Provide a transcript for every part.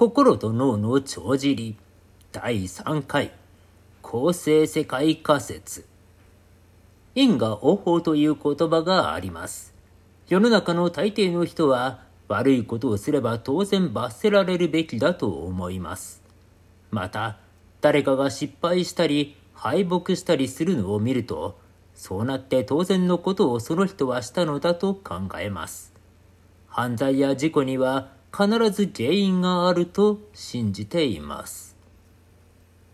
心と脳の帳尻。第3回。構成世界仮説。因果応報という言葉があります。世の中の大抵の人は悪いことをすれば当然罰せられるべきだと思います。また誰かが失敗したり敗北したりするのを見るとそうなって当然のことをその人はしたのだと考えます。犯罪や事故には必ず原因があると信じています。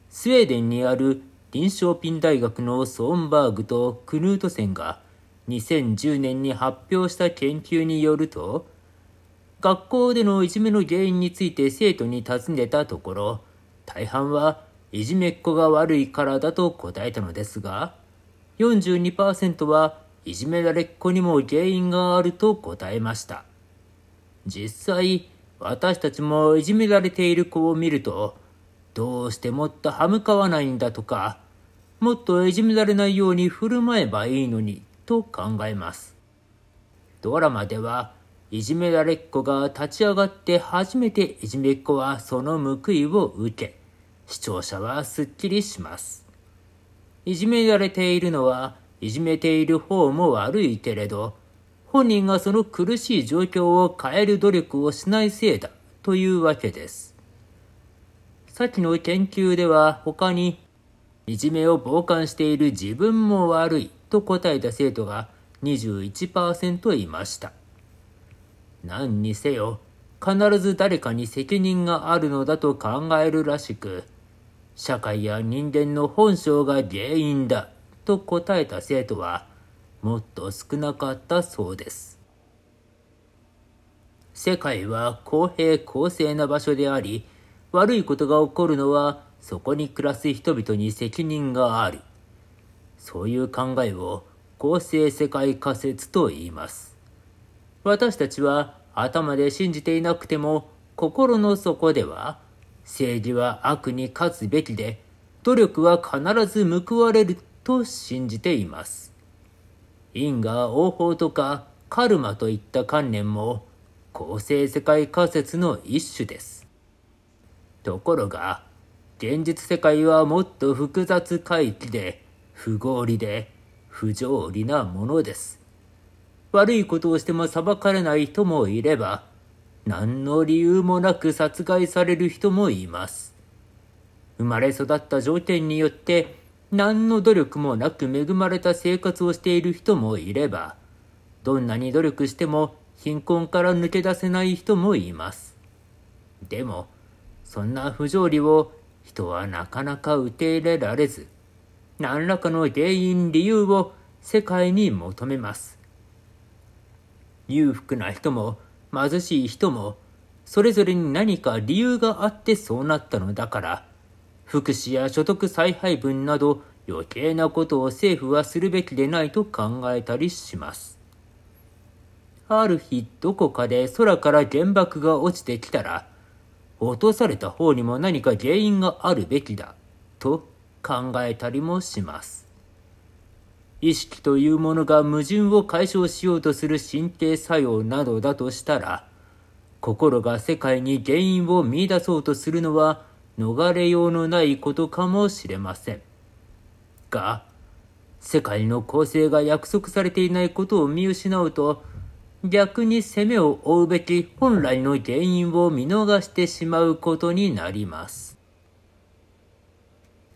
スウェーデンにある臨床ピン大学のソーンバーグとクヌートセンが2010年に発表した研究によると、学校でのいじめの原因について生徒に尋ねたところ、大半はいじめっ子が悪いからだと答えたのですが、42%はいじめられっ子にも原因があると答えました。実際、私たちもいじめられている子を見ると、どうしてもっと歯向かわないんだとか、もっといじめられないように振る舞えばいいのに、と考えます。ドラマでは、いじめられっ子が立ち上がって初めていじめっ子はその報いを受け、視聴者はすっきりします。いじめられているのは、いじめている方も悪いけれど、本人がその苦しい状況を変える努力をしないせいだというわけです。先の研究では他に、いじめを傍観している自分も悪いと答えた生徒が21%いました。何にせよ、必ず誰かに責任があるのだと考えるらしく、社会や人間の本性が原因だと答えた生徒はもっと少なかったそうです。世界は公平公正な場所であり、悪いことが起こるのはそこに暮らす人々に責任がある。そういう考えを公正世界仮説と言います。私たちは頭で信じていなくても心の底では正義は悪に勝つべきで努力は必ず報われると信じています。因果応報とかカルマといった観念も構成世界仮説の一種です。ところが、現実世界はもっと複雑回帰で、不合理で、不条理なものです。悪いことをしても裁かれない人もいれば、何の理由もなく殺害される人もいます。生まれ育った条件によって何の努力もなく恵まれた生活をしている人もいれば、どんなに努力しても貧困から抜け出せない人もいます。でも、そんな不条理を人はなかなか受け入れられず、何らかの原因理由を世界に求めます。裕福な人も貧しい人も、それぞれに何か理由があってそうなったのだから、福祉や所得再配分など余計なことを政府はするべきでないと考えたりします。ある日どこかで空から原爆が落ちてきたら、落とされた方にも何か原因があるべきだ、と考えたりもします。意識というものが矛盾を解消しようとする神経作用などだとしたら、心が世界に原因を見出そうとするのは逃れようのないことかもしれません。が、世界の構成が約束されていないことを見失うと、逆に攻めを負うべき本来の原因を見逃してしまうことになります。